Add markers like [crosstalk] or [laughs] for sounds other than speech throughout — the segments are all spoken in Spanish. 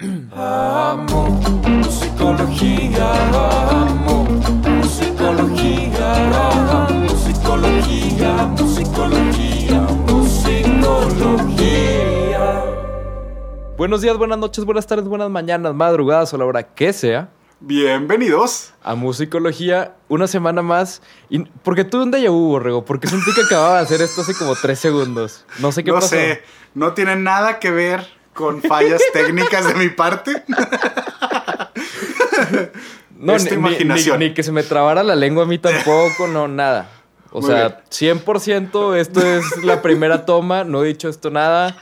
Amo musicología, amo musicología, amo musicología, musicología, musicología. Buenos días, buenas noches, buenas tardes, buenas mañanas, madrugadas o la hora que sea. Bienvenidos. A Musicología, una semana más. Y, ¿Por qué tuve un déjà vu, Borrego? Porque sentí que acababa de hacer esto hace como tres segundos. No sé qué no pasó. sé, no tiene nada que ver con fallas [laughs] técnicas de mi parte. No, ni- ni- imaginación. Ni, ni que se me trabara la lengua a mí tampoco, no, nada. O Muy sea, 100% esto es la primera toma, no he dicho esto nada.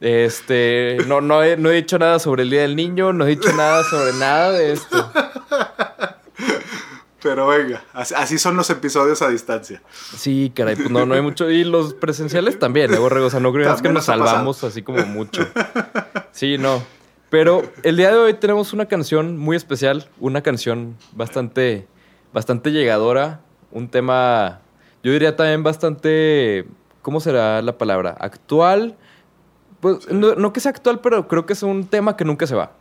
Este, no, no, he, no he dicho nada sobre el Día del Niño, no he dicho nada sobre nada de esto. Pero venga, así, son los episodios a distancia. Sí, caray, pues no, no hay mucho. Y los presenciales también, ¿eh, Borrego? O sea, no creas que nos nos ha pasado. salvamos así como mucho. Sí, no. Pero el día de hoy tenemos una canción muy especial, una canción bastante, bastante llegadora, un tema, yo diría también bastante, ¿cómo será la palabra? Actual. Pues no, no que sea actual, pero creo que es un tema que nunca se va.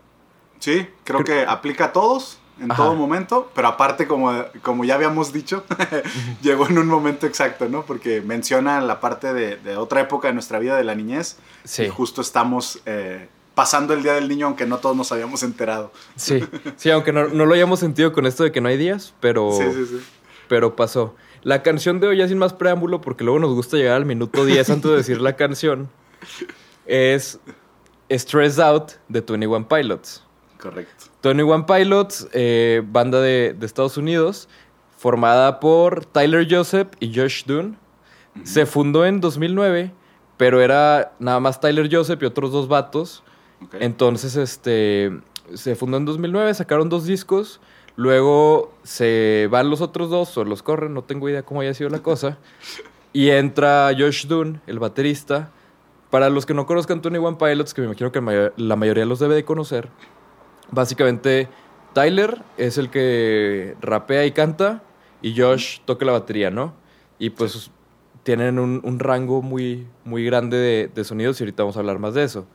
Sí, creo que aplica a todos en Ajá. todo momento, pero aparte, como, como ya habíamos dicho, [laughs] llegó en un momento exacto, ¿no? Porque menciona la parte de, de otra época de nuestra vida, de la niñez, Sí. y justo estamos eh, pasando el Día del Niño, aunque no todos nos habíamos enterado. Sí, sí, aunque no, no lo hayamos sentido con esto de que no hay días, pero... Sí, sí, sí. pero pasó. La canción de hoy, ya sin más preámbulo, porque luego nos gusta llegar al minuto 10 antes de decir la canción, [laughs] es Stressed Out de 21 Pilots. Correcto. 21 Pilots, eh, banda de, de Estados Unidos, formada por Tyler Joseph y Josh Dunn. Se fundó en 2009, pero era nada más Tyler Joseph y otros dos vatos. Entonces, este, se fundó en 2009, sacaron dos discos, luego se van los otros dos o los corren, no tengo idea cómo haya sido la cosa, [laughs] y entra Josh Dunn, el baterista. Para los que no conozcan Tony One Pilots, que me imagino que la mayoría los debe de conocer, básicamente Tyler es el que rapea y canta y Josh toca la batería, ¿no? Y pues tienen un, un rango muy, muy grande de, de sonidos y ahorita vamos a hablar más de eso.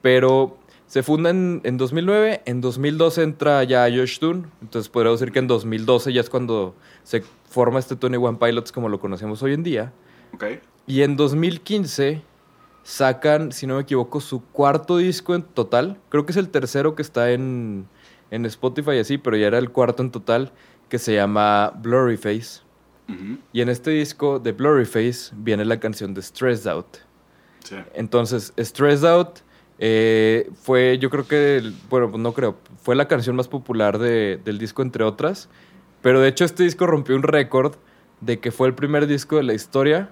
Pero se funda en, en 2009, en 2012 entra ya Josh Dunn, entonces podría decir que en 2012 ya es cuando se forma este Tony One Pilots como lo conocemos hoy en día. Ok. Y en 2015 sacan, si no me equivoco, su cuarto disco en total. Creo que es el tercero que está en, en Spotify así, pero ya era el cuarto en total, que se llama Blurry Face. Y en este disco de Blurry Face viene la canción de Stressed Out. Sí. Entonces, Stressed Out eh, fue, yo creo que, bueno, no creo, fue la canción más popular de- del disco, entre otras. Pero de hecho, este disco rompió un récord de que fue el primer disco de la historia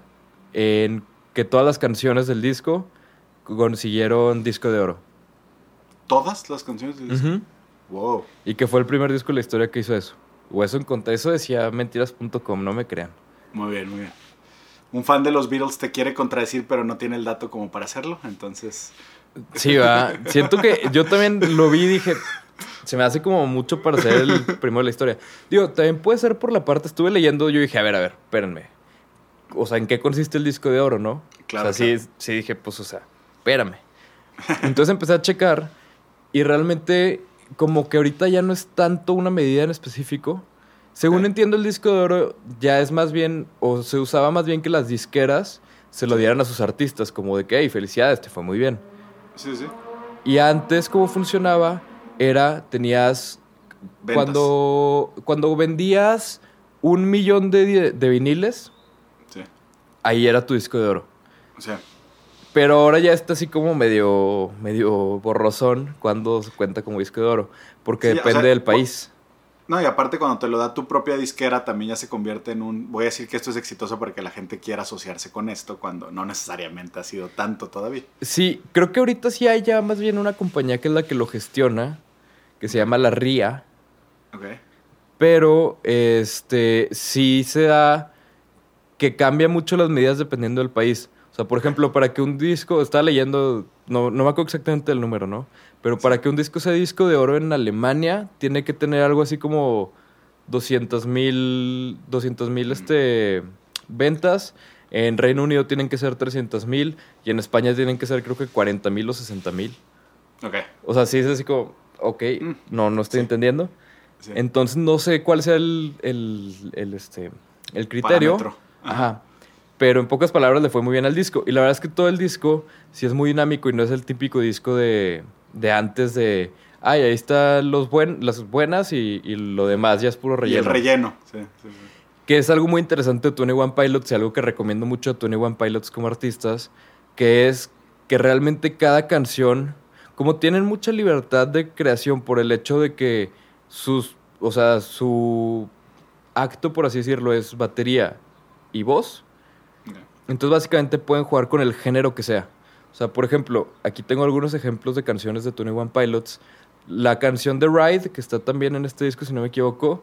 en que todas las canciones del disco consiguieron disco de oro. ¿Todas las canciones del disco? Wow. Y que fue el primer disco de la historia que hizo eso. O eso, encontré- eso decía mentiras.com, no me crean. Muy bien, muy bien. Un fan de los Beatles te quiere contradecir, pero no tiene el dato como para hacerlo, entonces... Sí, va. Siento que yo también lo vi y dije, se me hace como mucho para ser el primero de la historia. Digo, también puede ser por la parte, estuve leyendo, yo dije, a ver, a ver, espérenme. O sea, ¿en qué consiste el disco de oro, no? Claro, O sea, sí, sí dije, pues, o sea, espérame. Entonces empecé a checar y realmente como que ahorita ya no es tanto una medida en específico. Según entiendo, el disco de oro ya es más bien, o se usaba más bien que las disqueras se lo dieran a sus artistas, como de que, hey, felicidades, te fue muy bien. Sí, sí. Y antes, cómo funcionaba, era, tenías, Ventas. cuando, cuando vendías un millón de, de viniles. Ahí era tu disco de oro. O sea, Pero ahora ya está así como medio, medio borrosón cuando se cuenta como disco de oro, porque Sí, o depende sea, del país. no, y aparte cuando te lo da tu propia disquera también ya se convierte en un... Voy a decir que esto es exitoso para que la gente quiera asociarse con esto cuando no necesariamente ha sido tanto todavía. Sí, creo que ahorita sí hay ya más bien una compañía que es la que lo gestiona, que se llama La RIA, Ok. pero este sí se da que cambia mucho las medidas dependiendo del país. O sea, por ejemplo, para que un disco, estaba leyendo, no, no me acuerdo exactamente el número, ¿no? Pero para que un disco sea disco de oro en Alemania, tiene que tener algo así como 200 mil 200 mil este, ventas. En Reino Unido tienen que ser 300 mil y en España tienen que ser creo que 40 mil o 60 mil. Ok. O sea, sí es así como, ok, Mm. no, no estoy Sí. entendiendo. Sí. Entonces no sé cuál sea el, el, el, este, el criterio. Parámetro. Ajá. Pero en pocas palabras le fue muy bien al disco. Y la verdad es que todo el disco sí es muy dinámico y no es el típico disco de, de antes de... Ay, ahí están los buen, las buenas y, y lo demás ya es puro Y relleno. el relleno. Sí, sí, sí. Que es algo muy interesante de Tony One Pilots y algo que recomiendo mucho a Tony One Pilots como artistas, que es que realmente cada canción, como tienen mucha libertad de creación por el hecho de que sus, o sea, su acto, por así decirlo, es batería y voz, entonces básicamente pueden jugar con el género que sea. O sea, por ejemplo, aquí tengo algunos ejemplos de canciones de Tony One Pilots. La canción de Ride, que está también en este disco, si no me equivoco,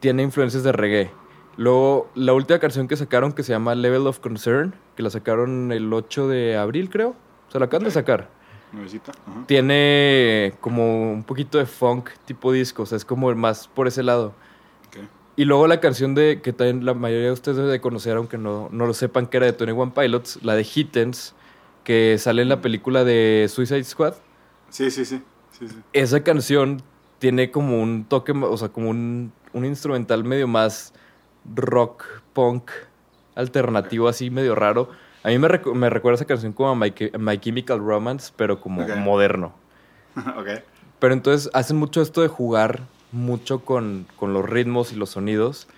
tiene influencias de reggae. Luego, la última canción que sacaron, que se llama Level of Concern, que la sacaron el 8 de abril, creo. O sea, la acaban de sacar. Nuevecita. Tiene como un poquito de funk tipo disco, o sea, es como más por ese lado. Y luego la canción de que también la mayoría de ustedes deben de conocer, aunque no, no lo sepan, que era de Tony One Pilots, la de Hittens, que sale en la película de Suicide Squad. Sí, sí, sí. sí, sí. Esa canción tiene como un toque, o sea, como un, un instrumental medio más rock, punk, alternativo, así medio raro. A mí me, recu- me recuerda esa canción como a My, My Chemical Romance, pero como moderno. [laughs] ok. Pero entonces hacen mucho esto de jugar mucho con, con los ritmos y los sonidos.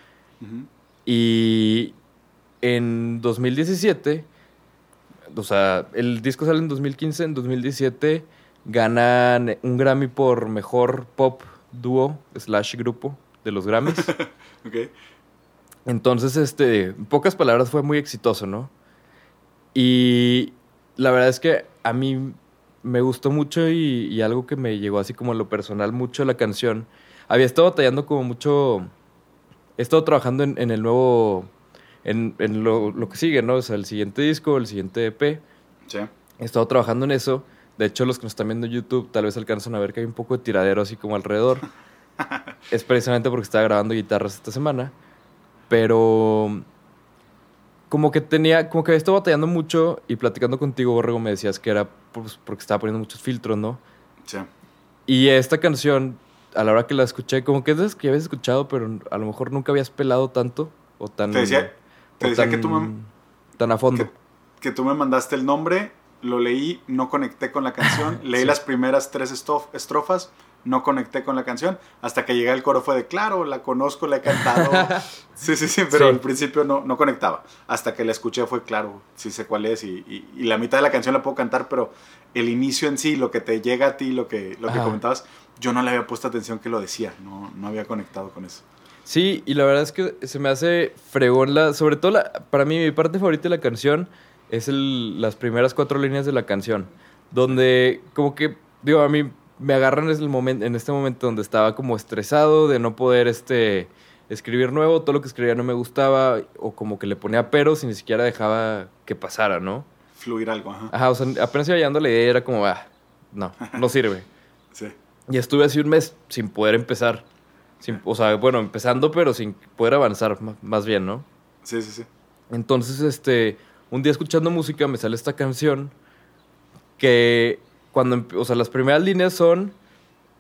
Y en 2017, o sea, el disco sale en 2015, en 2017 ganan un Grammy por mejor pop dúo slash grupo de los Grammys. [laughs] Ok. Entonces, este, en pocas palabras, fue muy exitoso, ¿no? Y la verdad es que a mí me gustó mucho y, y algo que me llegó así como en lo personal mucho la canción. Había estado batallando como mucho... He estado trabajando en, en el nuevo... En, en lo, lo que sigue, ¿no? O sea, el siguiente disco, el siguiente EP. Sí. He estado trabajando en eso. De hecho, los que nos están viendo en YouTube tal vez alcanzan a ver que hay un poco de tiradero así como alrededor. [laughs] es precisamente porque estaba grabando guitarras esta semana. Pero como que tenía, como que había estado batallando mucho y platicando contigo, Borrego, me decías que era pues, porque estaba poniendo muchos filtros, ¿no? Sí. Y esta canción, a la hora que la escuché, como que es de que habías escuchado, pero a lo mejor nunca habías pelado tanto o tan... Te decía, te decía tan, que tú me, tan a fondo. que, que tú me mandaste el nombre, lo leí, no conecté con la canción, [laughs] leí Sí. las primeras tres estof- estrofas, no conecté con la canción, hasta que llegué al coro fue de, claro, la conozco, la he cantado. [laughs] sí, sí, sí, pero Sí. al principio no, no conectaba. Hasta que la escuché fue, claro, sí sé cuál es y, y- y la mitad de la canción la puedo cantar, pero el inicio en sí, lo que te llega a ti, lo que, lo que Ajá. comentabas, yo no le había puesto atención que lo decía, no, no había conectado con eso. Sí, y la verdad es que se me hace fregón la... Sobre todo, la, para mí, mi parte favorita de la canción es el- las primeras cuatro líneas de la canción. Donde, como que, digo, a mí me agarran en, el momento, en este momento donde estaba como estresado de no poder, este... Escribir nuevo, todo lo que escribía no me gustaba, o como que le ponía peros y ni siquiera dejaba que pasara, ¿no? Fluir algo, ajá. Ajá, o sea, apenas iba llegando la idea y era como, ah, no, no sirve. [laughs] Sí. Y estuve así un mes sin poder empezar. Sin, o sea, bueno, empezando, pero sin poder avanzar, más bien, ¿no? Sí, sí, sí. Entonces, este, un día escuchando música me sale esta canción que cuando, o sea, las primeras líneas son,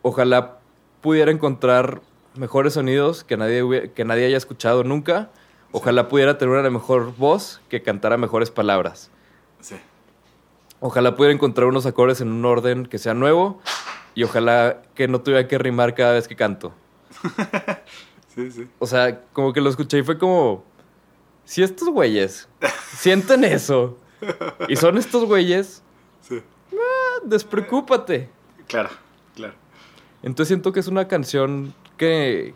ojalá pudiera encontrar mejores sonidos que nadie, que nadie haya escuchado nunca. Ojalá pudiera tener una mejor voz que cantara mejores palabras. Sí. Ojalá pudiera encontrar unos acordes en un orden que sea nuevo y ojalá que no tuviera que rimar cada vez que canto. [laughs] Sí, sí. O sea, como que lo escuché y fue como, si estos güeyes sienten eso y son estos güeyes, Sí. ah, despreocúpate. Claro, claro. Entonces siento que es una canción que,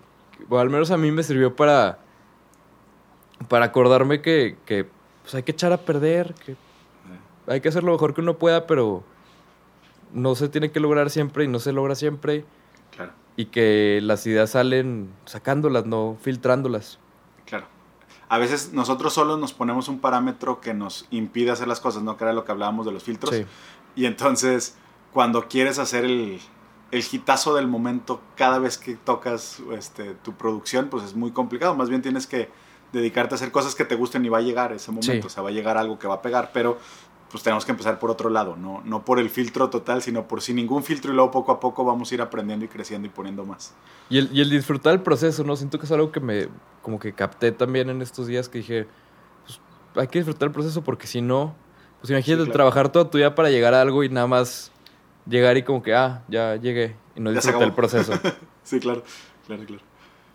o al menos a mí me sirvió para, para acordarme que, que pues hay que echar a perder, que hay que hacer lo mejor que uno pueda, pero no se tiene que lograr siempre y no se logra siempre. Claro, Y que las ideas salen sacándolas, no filtrándolas. claro. A veces nosotros solos nos ponemos un parámetro que nos impide hacer las cosas, ¿no? Que era lo que hablábamos de los filtros. Sí. Y entonces, cuando quieres hacer el, el hitazo del momento cada vez que tocas este, tu producción, pues es muy complicado. Más bien tienes que dedicarte a hacer cosas que te gusten y va a llegar ese momento. Sí. O sea, va a llegar algo que va a pegar. Pero pues tenemos que empezar por otro lado, no, no por el filtro total, sino por sin ningún filtro y luego poco a poco vamos a ir aprendiendo y creciendo y poniendo más. Y el, y el disfrutar el proceso, ¿no? Siento que es algo que me, como que capté también en estos días que dije, pues hay que disfrutar el proceso porque si no, pues imagínate claro. trabajar toda tu vida para llegar a algo y nada más llegar y como que, ah, ya llegué y no disfruté el proceso. [laughs] Sí, claro, claro, claro.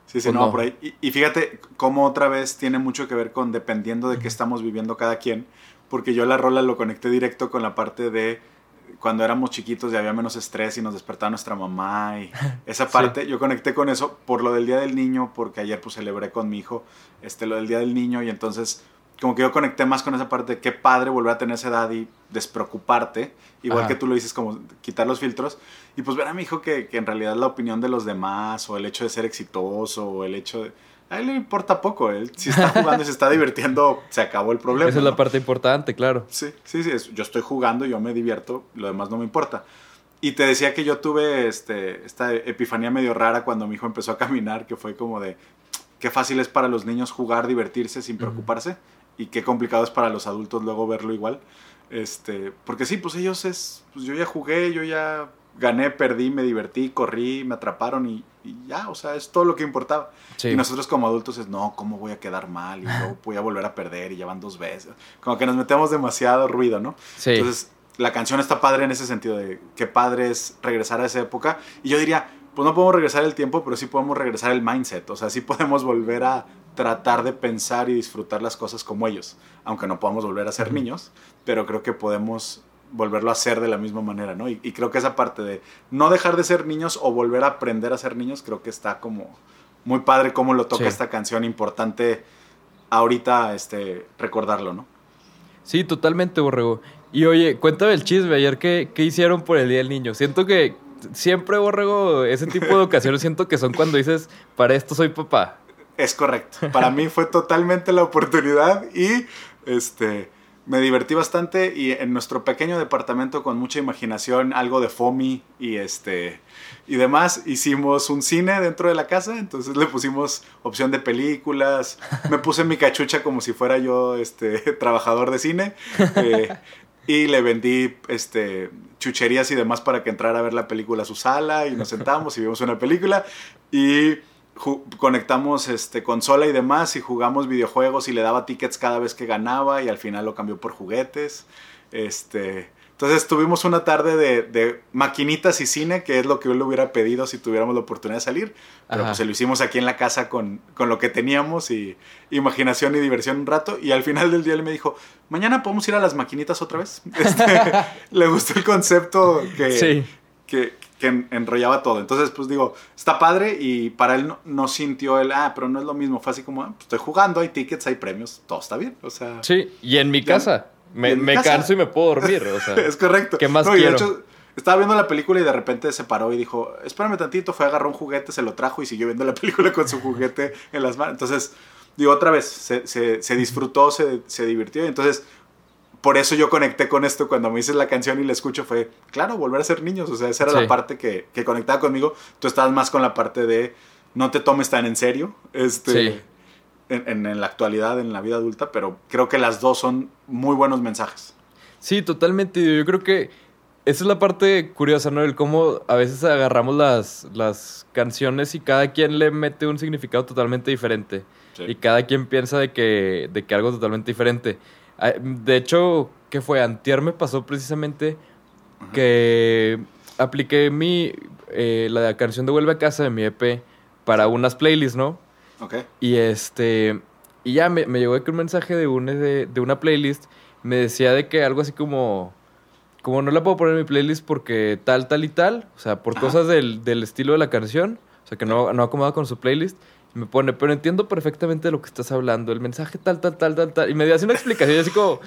Sí, sí, Pues no, no. por ahí. Y, y fíjate cómo otra vez tiene mucho que ver con dependiendo de qué estamos viviendo cada quien, porque yo la rola lo conecté directo con la parte de cuando éramos chiquitos y había menos estrés y nos despertaba nuestra mamá y [laughs] esa Sí. parte, yo conecté con eso por lo del Día del Niño, porque ayer pues celebré con mi hijo este, lo del Día del Niño y entonces como que yo conecté más con esa parte de qué padre volver a tener esa edad y despreocuparte, igual Ajá. que tú lo dices, como quitar los filtros, y pues ver a mi hijo que, que en realidad la opinión de los demás, o el hecho de ser exitoso, o el hecho de... A él le importa poco, él si está jugando y se está divirtiendo, se acabó el problema. Esa es la ¿no? parte importante, claro. Sí, sí, sí, es- yo estoy jugando, yo me divierto, lo demás no me importa. Y te decía que yo tuve este, esta epifanía medio rara cuando mi hijo empezó a caminar, que fue como de, qué fácil es para los niños jugar, divertirse sin preocuparse, y qué complicado es para los adultos luego verlo igual. Este, porque sí, pues ellos es, pues yo ya jugué, yo ya gané, perdí, me divertí, corrí, me atraparon y, y ya, o sea, es todo lo que importaba. Sí. Y nosotros como adultos es, no, ¿cómo voy a quedar mal? Y luego voy a volver a perder y ya van dos veces. Como que nos metemos demasiado ruido, ¿no? Sí. Entonces, la canción está padre en ese sentido de qué padre es regresar a esa época. Y yo diría, pues no podemos regresar el tiempo, pero sí podemos regresar el mindset. O sea, sí podemos volver a tratar de pensar y disfrutar las cosas como ellos. Aunque no podamos volver a ser niños, pero creo que podemos volverlo a hacer de la misma manera, ¿no? Y, y creo que esa parte de no dejar de ser niños o volver a aprender a ser niños, creo que está como muy padre cómo lo toca Sí. esta canción, importante ahorita este, recordarlo, ¿no? Sí, totalmente, Borrego. Y oye, cuéntame el chisme ayer, ¿qué, qué hicieron por el Día del Niño? Siento que siempre, Borrego, ese tipo de ocasiones siento que son cuando dices, para esto soy papá. Es correcto. Para mí fue totalmente la oportunidad y este me divertí bastante y en nuestro pequeño departamento con mucha imaginación, algo de FOMI y este y demás, hicimos un cine dentro de la casa, entonces le pusimos opción de películas, me puse mi cachucha como si fuera yo este [laughs] trabajador de cine eh, y le vendí este chucherías y demás para que entrara a ver la película a su sala y nos sentamos y vimos una película. Y conectamos este, consola y demás y jugamos videojuegos y le daba tickets cada vez que ganaba y al final lo cambió por juguetes. Este, entonces tuvimos una tarde de, de maquinitas y cine, que es lo que yo le hubiera pedido si tuviéramos la oportunidad de salir. Pero Ajá. pues se lo hicimos aquí en la casa con, con lo que teníamos y imaginación y diversión un rato. Y al final del día él me dijo, mañana podemos ir a las maquinitas otra vez. [laughs] Este, le gustó el concepto que, Sí. que, que en- enrollaba todo. Entonces, pues digo, está padre y para él no, no sintió el, ah, pero no es lo mismo. Fue así como, ah, pues, estoy jugando, hay tickets, hay premios, todo está bien. O sea, Sí, y en mi Ya- casa. Me, en mi me casa. canso y me puedo dormir, o sea. [laughs] es correcto. ¿Qué más No, y de quiero? hecho, estaba viendo la película y de repente se paró y dijo, espérame tantito, fue, agarró un juguete, se lo trajo y siguió viendo la película con su juguete en las manos. Entonces, digo, otra vez, se, se- se disfrutó, se, se divirtió. y Entonces, por eso yo conecté con esto cuando me dices la canción y la escucho fue, claro, volver a ser niños. O sea, esa era Sí. la parte que, que conectaba conmigo. Tú estabas más con la parte de no te tomes tan en serio. Este, Sí. en, en- en la actualidad, en la vida adulta, pero creo que las dos son muy buenos mensajes. Sí, totalmente. Yo creo que esa es la parte curiosa, ¿no? El cómo a veces agarramos las, las canciones y cada quien le mete un significado totalmente diferente. Y cada quien piensa de que, de que algo es totalmente diferente. Ah, De hecho, ¿qué fue? Antier me pasó precisamente que apliqué mi, eh, la canción de Vuelve a Casa de mi EP para unas playlists, ¿no? Ok. Y este. Y ya me, me llegó aquí un mensaje de, un, de, de una playlist. Me decía de que algo así como. Como no la puedo poner en mi playlist porque tal, tal y tal. O sea, por Ajá. cosas del, del estilo de la canción. O sea, que no, no acomoda con su playlist. Y me pone, pero entiendo perfectamente de lo que estás hablando. El mensaje tal, tal, tal, tal, tal. Y me dio así una explicación así como.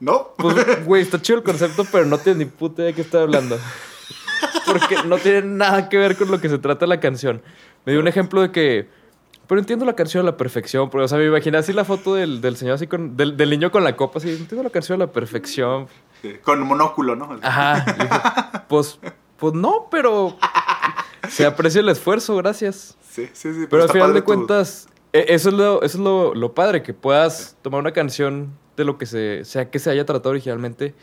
¿No? Pues, güey, está chido el concepto, pero no tienes ni puta idea de qué está hablando. Porque no tiene nada que ver con lo que se trata la canción. Me dio un ejemplo de que. Pero entiendo la canción a la perfección. Porque, o sea, me imaginé así la foto del, del señor así con. Del, del niño con la copa así. Entiendo la canción a la perfección. Sí, Con monóculo, ¿no? Ajá. Y dije, pues. Pues no, pero. Se aprecia el esfuerzo, gracias. Sí, sí, sí. Pero al está final de cuentas, e- eso es, lo, eso es lo, lo padre, que puedas tomar una canción de lo que se, sea que se haya tratado originalmente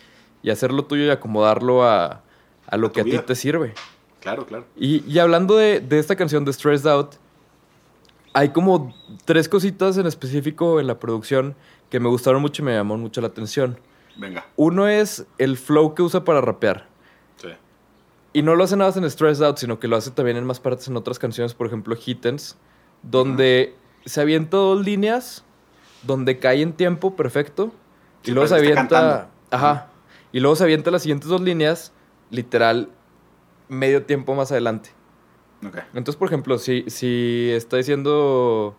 y hacerlo tuyo y acomodarlo a, a lo A que a ti te sirve. Claro, claro. Y, y hablando de, de esta canción de Stressed Out, hay como tres cositas en específico en la producción que me gustaron mucho y me llamó mucho la atención. Venga. Uno es el flow que usa para rapear. Sí. Y no lo hace nada más en Stressed Out, sino que lo hace también en más partes en otras canciones, por ejemplo, Hittens, donde se avienta dos líneas, donde cae en tiempo perfecto, y luego se avienta. cantando. Ajá. Y luego se avienta las siguientes dos líneas, literal, medio tiempo más adelante. Ok. Entonces, por ejemplo, si, si está diciendo.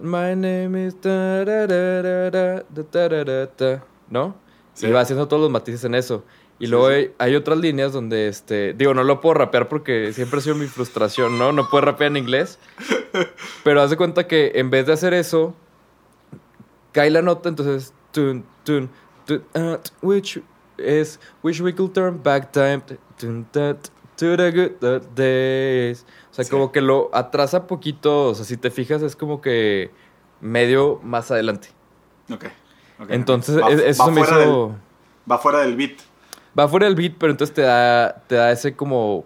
My name is. tararara, da, tarara, ta", ¿No? Sí. Y va haciendo todos los matices en eso. Y luego. Hay, hay otras líneas donde, este. Digo, no lo puedo rapear porque siempre ha sido mi frustración, ¿no? No puedo rapear en inglés. [laughs] Pero haz de cuenta que en vez de hacer eso, cae la nota, entonces. Tun, tun, tun, ah, which is. Wish we could turn back time. tun, to the good days. O sea, Sí. como que lo atrasa poquito. O sea, si te fijas, es como que medio más adelante. Ok. ok. Entonces, Va- eso va me hizo. del- va fuera del beat. Va fuera del beat, pero entonces te da, te da ese como.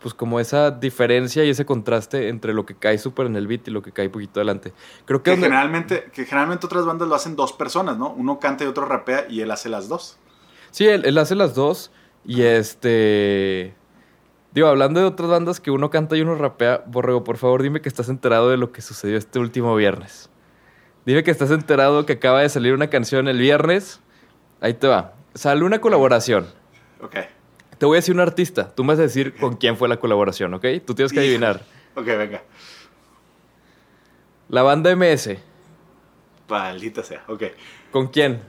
Pues como esa diferencia y ese contraste entre lo que cae súper en el beat y lo que cae poquito adelante. Creo que Que donde- generalmente, que generalmente otras bandas lo hacen dos personas, ¿no? Uno canta y otro rapea y él hace las dos. Sí, él, él hace las dos. Y este. Digo, hablando de otras bandas que uno canta y uno rapea, Borrego, por favor, dime que estás enterado de lo que sucedió este último viernes. Dime que estás enterado que acaba de salir una canción el viernes. Ahí te va. Sale una colaboración. Ok. Te voy a decir un artista. Tú me vas a decir con quién fue la colaboración, ¿ok? Tú tienes que adivinar. Ok, venga. La banda MS. Maldita sea. Ok. ¿Con quién?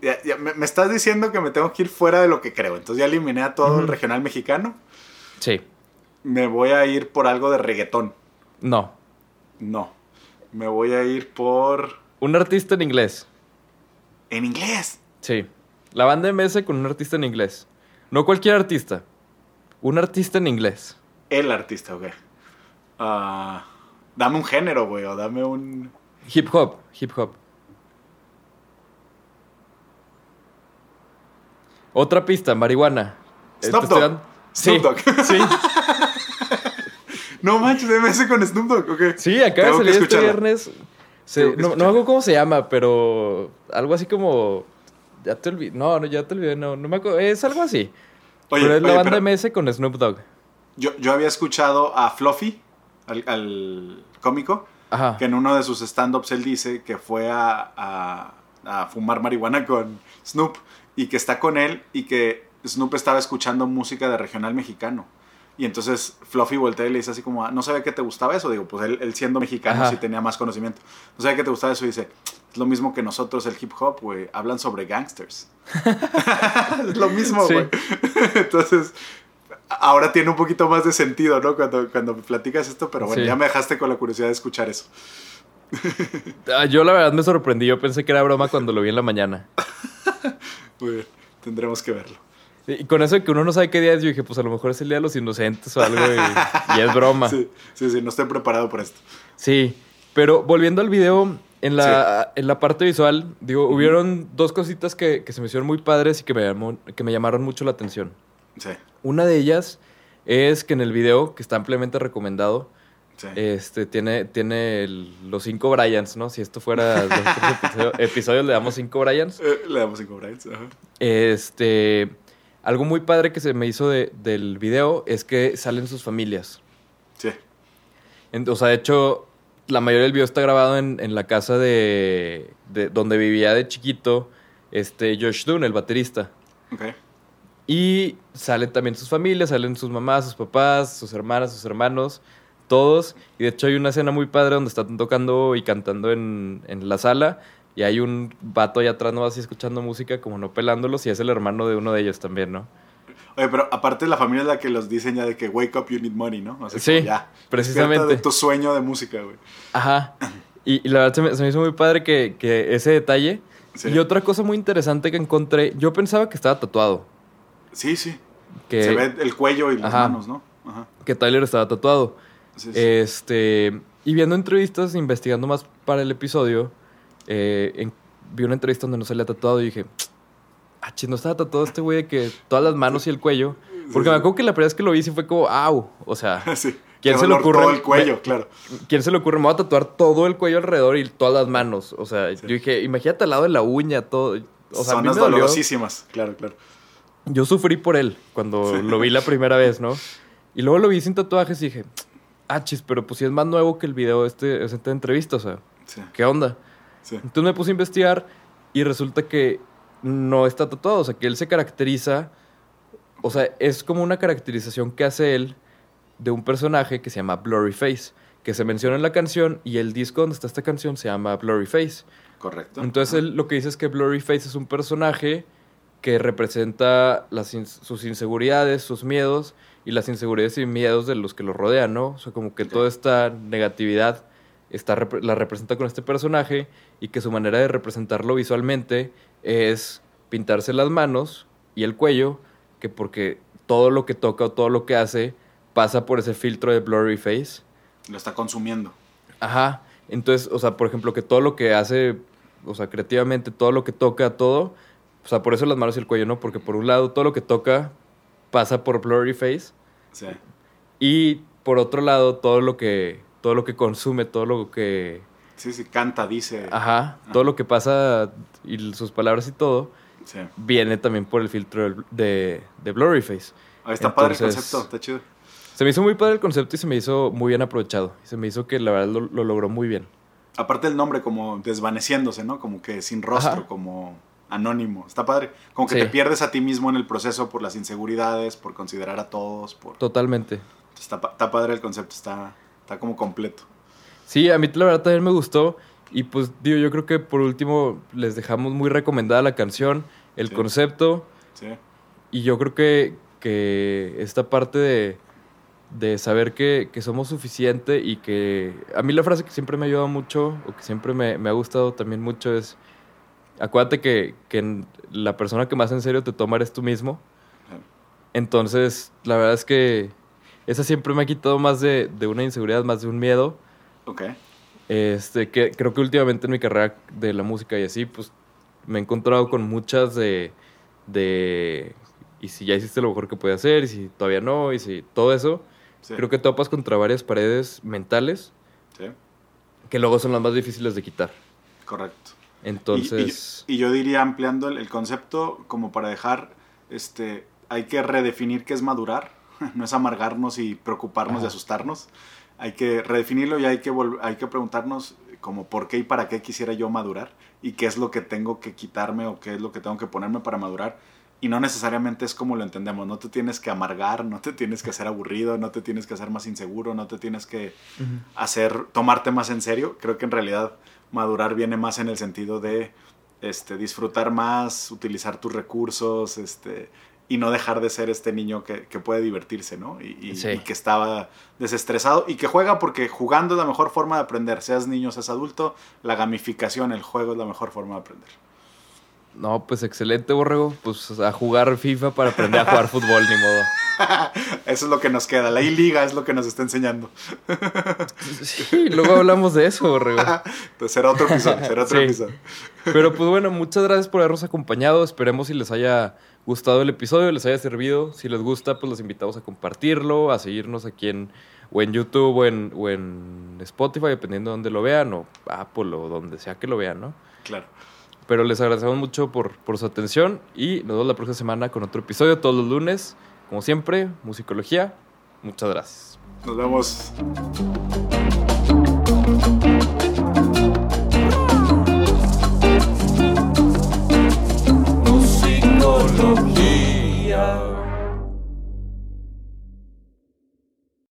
Ya, ya, me, me estás diciendo que me tengo que ir fuera de lo que creo. Entonces ya eliminé a todo el regional mexicano. Sí. Me voy a ir por algo de reggaetón. No. No. Me voy a ir por... Un artista en inglés. En inglés. Sí. La banda MS con un artista en inglés. No cualquier artista. Un artista en inglés. El artista, ok. Ah, dame un género, güey, o dame un... Hip hop. Hip hop. Otra pista, marihuana. Snoop Dogg. dando- Snoop sí, Dogg. [laughs] Sí. No manches, MS con Snoop Dogg, ok. Sí, acaba de salir este viernes. Se- no, no acuerdo cómo se llama, pero algo así como. Ya te olvidé. No, no, ya te olvidé. No, no me acuerdo. Es algo así. Oye, pero es la banda MS con Snoop Dogg. yo, yo había escuchado a Fluffy, al, al cómico, Ajá. que en uno de sus stand-ups él dice que fue a, a- a fumar marihuana con Snoop y que está con él y que Snoop estaba escuchando música de regional mexicano. Y entonces Fluffy voltea y le dice así como, "Ah, no sabía que te gustaba eso. Digo, pues él, él siendo mexicano Ajá. sí tenía más conocimiento. No sabía que te gustaba eso y dice, es lo mismo que nosotros el hip hop, güey. Hablan sobre gangsters. [laughs] es lo mismo, Sí. güey. [laughs] entonces, ahora tiene un poquito más de sentido, ¿no? Cuando, cuando me platicas esto, pero bueno, Sí. ya me dejaste con la curiosidad de escuchar eso. [laughs] Ah, Yo la verdad me sorprendí. Yo pensé que era broma cuando lo vi en la mañana. Muy bien, tendremos que verlo. Y con eso de que uno no sabe qué día es, yo dije, pues a lo mejor es el día de los inocentes o algo y, y es broma. Sí, sí, sí, no estoy preparado por esto. Sí, pero volviendo al video, en la, en la parte visual, digo, hubieron dos cositas que, que se me hicieron muy padres y que me, llamó, que me llamaron mucho la atención. Sí, Una de ellas es que en el video, que está ampliamente recomendado, sí. este, tiene, tiene el- los cinco Bryans, ¿no? Si esto fuera los [laughs] episodios, le damos cinco Bryans. Eh, le damos cinco Bryants. Ajá. Este, algo muy padre que se me hizo de- del video es que salen sus familias. Sí, En- o sea, de hecho, la mayoría del video está grabado en, en la casa de, de donde vivía de chiquito este Josh Dunn, el baterista. ok. Y salen también sus familias, salen sus mamás, sus papás, sus hermanas, sus hermanos, todos. Y de hecho hay una escena muy padre donde están tocando y cantando en, en la sala. Y hay un vato allá atrás, no así escuchando música, como no pelándolos. Y es el hermano de uno de ellos también, ¿no? Oye, pero aparte la familia es la que los dicen ya de que wake up, you need money, ¿no? O sea, Sí, ya, precisamente. de tu sueño de música, güey. Ajá. Y, y la verdad se me, se me hizo muy padre que, que ese detalle. Sí. Y otra cosa muy interesante que encontré, yo pensaba que estaba tatuado. Sí, sí. Que, Se ve el cuello y las Ajá. manos, ¿no? Ajá. que Tyler estaba tatuado. Sí, sí. Este, y viendo entrevistas, investigando más para el episodio, eh, en- vi una entrevista donde no salía tatuado y dije, ah, chis, no estaba tatuado este güey de que todas las manos y el cuello. Porque me acuerdo que la primera vez que lo vi sí fue como, au. O sea, [laughs] Sí. ¿quién se le ocurre? Todo el cuello, me- claro. ¿Quién se le ocurre? Me voy a tatuar todo el cuello alrededor y todas las manos. O sea, yo dije, imagínate al lado de la uña, todo. O sea, Zonas dolorosísimas, claro, claro. Yo sufrí por él cuando lo vi la primera vez, ¿no? Y luego lo vi sin tatuajes y dije, ah, chis, pero pues sí es más nuevo que el video este, esta entrevista, o sea, ¿qué onda? Entonces me puse a investigar y resulta que no está tatuado, o sea, que él se caracteriza, o sea, es como una caracterización que hace él de un personaje que se llama Blurry Face, que se menciona en la canción y el disco donde está esta canción se llama Blurry Face. Correcto. Entonces él lo que dice es que Blurry Face es un personaje que representa las in- sus inseguridades, sus miedos y las inseguridades y miedos de los que lo rodean, ¿no? O sea, como que toda esta negatividad está, la representa con este personaje y que su manera de representarlo visualmente es pintarse las manos y el cuello, que porque todo lo que toca o todo lo que hace pasa por ese filtro de Blurry Face. Lo está consumiendo. Ajá. Entonces, o sea, por ejemplo, que todo lo que hace, o sea, creativamente, todo lo que toca, todo, o sea, por eso las manos y el cuello, ¿no? Porque por un lado, todo lo que toca pasa por Blurry Face Sí. y por otro lado, todo lo que, todo lo que consume, todo lo que, Sí, sí, canta, dice. ajá, todo lo que pasa y sus palabras y todo, Sí. viene también por el filtro de, de Blurry Face. Ahí está padre el concepto, está chido. Se me hizo muy padre el concepto y se me hizo muy bien aprovechado. Se me hizo que la verdad lo, lo logró muy bien. Aparte el nombre como desvaneciéndose, ¿no? Como que sin rostro, Ajá. como anónimo. Está padre. Como que Sí. te pierdes a ti mismo en el proceso por las inseguridades, por considerar a todos, por... Totalmente. Está, está padre el concepto, está, está como completo. Sí, a mí la verdad también me gustó. Y pues, digo, yo creo que por último les dejamos muy recomendada la canción, el Sí. concepto. Sí, Y yo creo que, que esta parte de, de saber que, que somos suficiente y que... A mí la frase que siempre me ha ayudado mucho, o que siempre me, me ha gustado también mucho es... Acuérdate que, que la persona que más en serio te toma eres tú mismo. Entonces, la verdad es que esa siempre me ha quitado más de, de una inseguridad, más de un miedo. Ok. Este, que creo que últimamente en mi carrera de la música y así, pues me he encontrado con muchas de, de y si ya hiciste lo mejor que puede hacer, y si todavía no, y si todo eso. Sí, Creo que topas contra varias paredes mentales sí, que luego son las más difíciles de quitar. correcto. Y- Entonces, Y, y yo diría ampliando el, el concepto como para dejar, este, hay que redefinir qué es madurar, [laughs] no es amargarnos y preocuparnos Ajá. y asustarnos. Hay que redefinirlo y hay que, hay que preguntarnos como por qué y para qué quisiera yo madurar y qué es lo que tengo que quitarme o qué es lo que tengo que ponerme para madurar. Y no necesariamente es como lo entendemos, no te tienes que amargar, no te tienes que hacer aburrido, no te tienes que hacer más inseguro, no te tienes que hacer, tomarte más en serio. Creo que en realidad madurar viene más en el sentido de este, disfrutar más, utilizar tus recursos, este, y no dejar de ser este niño que, que puede divertirse, ¿no? Y, y- Sí. y que estaba desestresado y que juega porque jugando es la mejor forma de aprender, seas niño, seas adulto, la gamificación, el juego es la mejor forma de aprender. No, pues excelente, Borrego. Pues a jugar FIFA para aprender a jugar fútbol, ni modo. [laughs] Eso es lo que nos queda, la I-Liga es lo que nos está enseñando. [laughs] Sí, luego hablamos de eso, Borrego. Entonces [laughs] será otro episodio, será otro Sí. episodio. Pero pues bueno, muchas gracias por habernos acompañado. Esperemos si les haya gustado el episodio, les haya servido. Si les gusta, pues los invitamos a compartirlo, a seguirnos aquí en o en YouTube o en, o en Spotify, dependiendo de dónde lo vean, o Apple o donde sea que lo vean, ¿no? Claro. Pero les agradecemos mucho por, por su atención y nos vemos la próxima semana con otro episodio todos los lunes. Como siempre, musicología. Muchas gracias. Nos vemos.